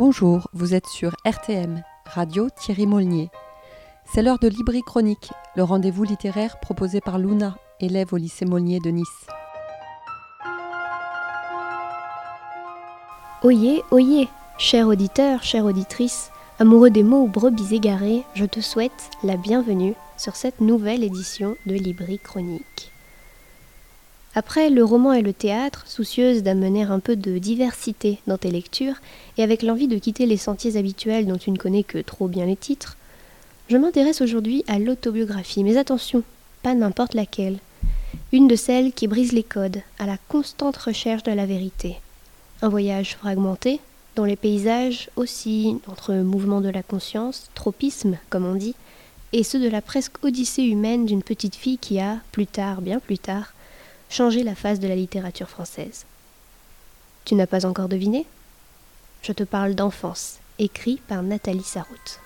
Bonjour, vous êtes sur RTM, Radio Thierry Molnier. C'est l'heure de Libri Chronique, le rendez-vous littéraire proposé par Luna, élève au lycée Molnier de Nice. Oyez, oyez, cher auditeur, chère auditrice, amoureux des mots ou brebis égarés, je te souhaite la bienvenue sur cette nouvelle édition de Libri Chronique. Après le roman et le théâtre, soucieuse d'amener un peu de diversité dans tes lectures, et avec l'envie de quitter les sentiers habituels dont tu ne connais que trop bien les titres, je m'intéresse aujourd'hui à l'autobiographie, mais attention, pas n'importe laquelle. Une de celles qui brise les codes, à la constante recherche de la vérité. Un voyage fragmenté, dont les paysages oscillent entre mouvements de la conscience, tropisme comme on dit, et ceux de la presque odyssée humaine d'une petite fille qui a, plus tard, bien plus tard, changer la face de la littérature française. Tu n'as pas encore deviné? Je te parle d'enfance, écrit par Nathalie Sarraute.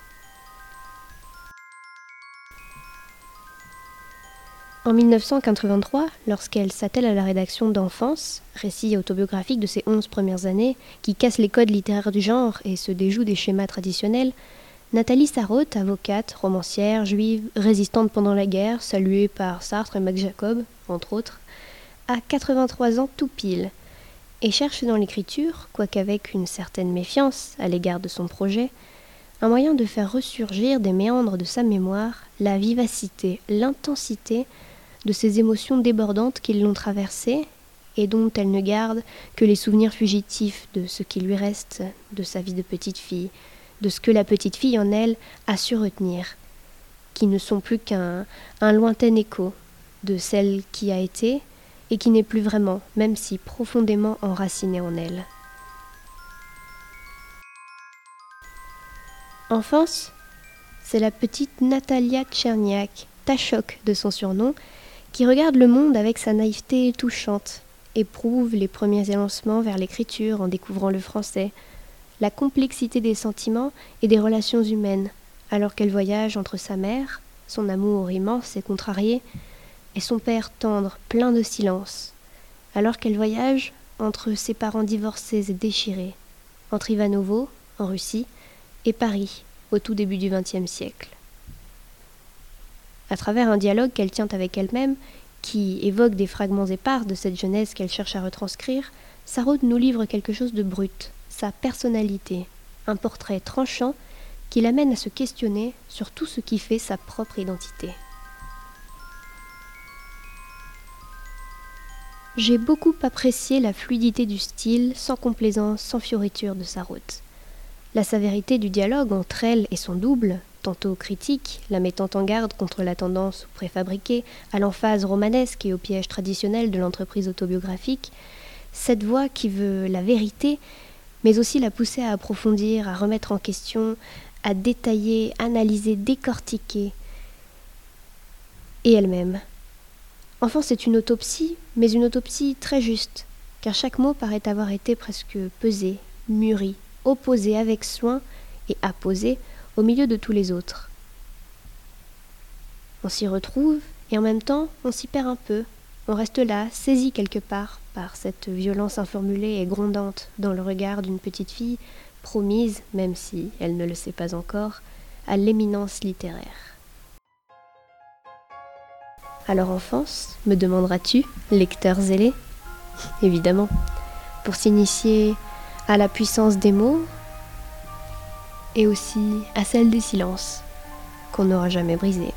En 1983, lorsqu'elle s'attelle à la rédaction d'Enfance, récit autobiographique de ses onze premières années, qui casse les codes littéraires du genre et se déjoue des schémas traditionnels, Nathalie Sarraute, avocate, romancière, juive, résistante pendant la guerre, saluée par Sartre et Max Jacob, entre autres, a 83 ans tout pile, et cherche dans l'écriture, quoiqu'avec une certaine méfiance à l'égard de son projet, un moyen de faire ressurgir des méandres de sa mémoire la vivacité, l'intensité de ces émotions débordantes qui l'ont traversée et dont elle ne garde que les souvenirs fugitifs de ce qui lui reste de sa vie de petite fille, de ce que la petite fille en elle a su retenir, qui ne sont plus qu'un un lointain écho de celle qui a été et qui n'est plus vraiment, même si profondément enracinée en elle. Enfance, c'est la petite Natalia Tcherniak, Tachok de son surnom, qui regarde le monde avec sa naïveté touchante, éprouve les premiers élancements vers l'écriture en découvrant le français, la complexité des sentiments et des relations humaines, alors qu'elle voyage entre sa mère, son amour immense et contrarié, et son père tendre, plein de silence, alors qu'elle voyage entre ses parents divorcés et déchirés, entre Ivanovo, en Russie, et Paris, au tout début du XXe siècle. À travers un dialogue qu'elle tient avec elle-même, qui évoque des fragments épars de cette jeunesse qu'elle cherche à retranscrire, Sarraud nous livre quelque chose de brut, sa personnalité, un portrait tranchant qui l'amène à se questionner sur tout ce qui fait sa propre identité. J'ai beaucoup apprécié la fluidité du style, sans complaisance, sans fioriture de sa route. La sévérité du dialogue entre elle et son double, tantôt critique, la mettant en garde contre la tendance préfabriquée à l'emphase romanesque et au piège traditionnel de l'entreprise autobiographique, cette voix qui veut la vérité, mais aussi la pousser à approfondir, à remettre en question, à détailler, analyser, décortiquer, et elle-même, Enfin, c'est une autopsie, mais une autopsie très juste, car chaque mot paraît avoir été presque pesé, mûri, opposé avec soin et apposé au milieu de tous les autres. On s'y retrouve, et en même temps, on s'y perd un peu. On reste là, saisi quelque part par cette violence informulée et grondante dans le regard d'une petite fille promise, même si elle ne le sait pas encore, à l'éminence littéraire. Alors enfance, me demanderas-tu, lecteur zélé Évidemment, pour s'initier à la puissance des mots et aussi à celle des silences qu'on n'aura jamais brisés.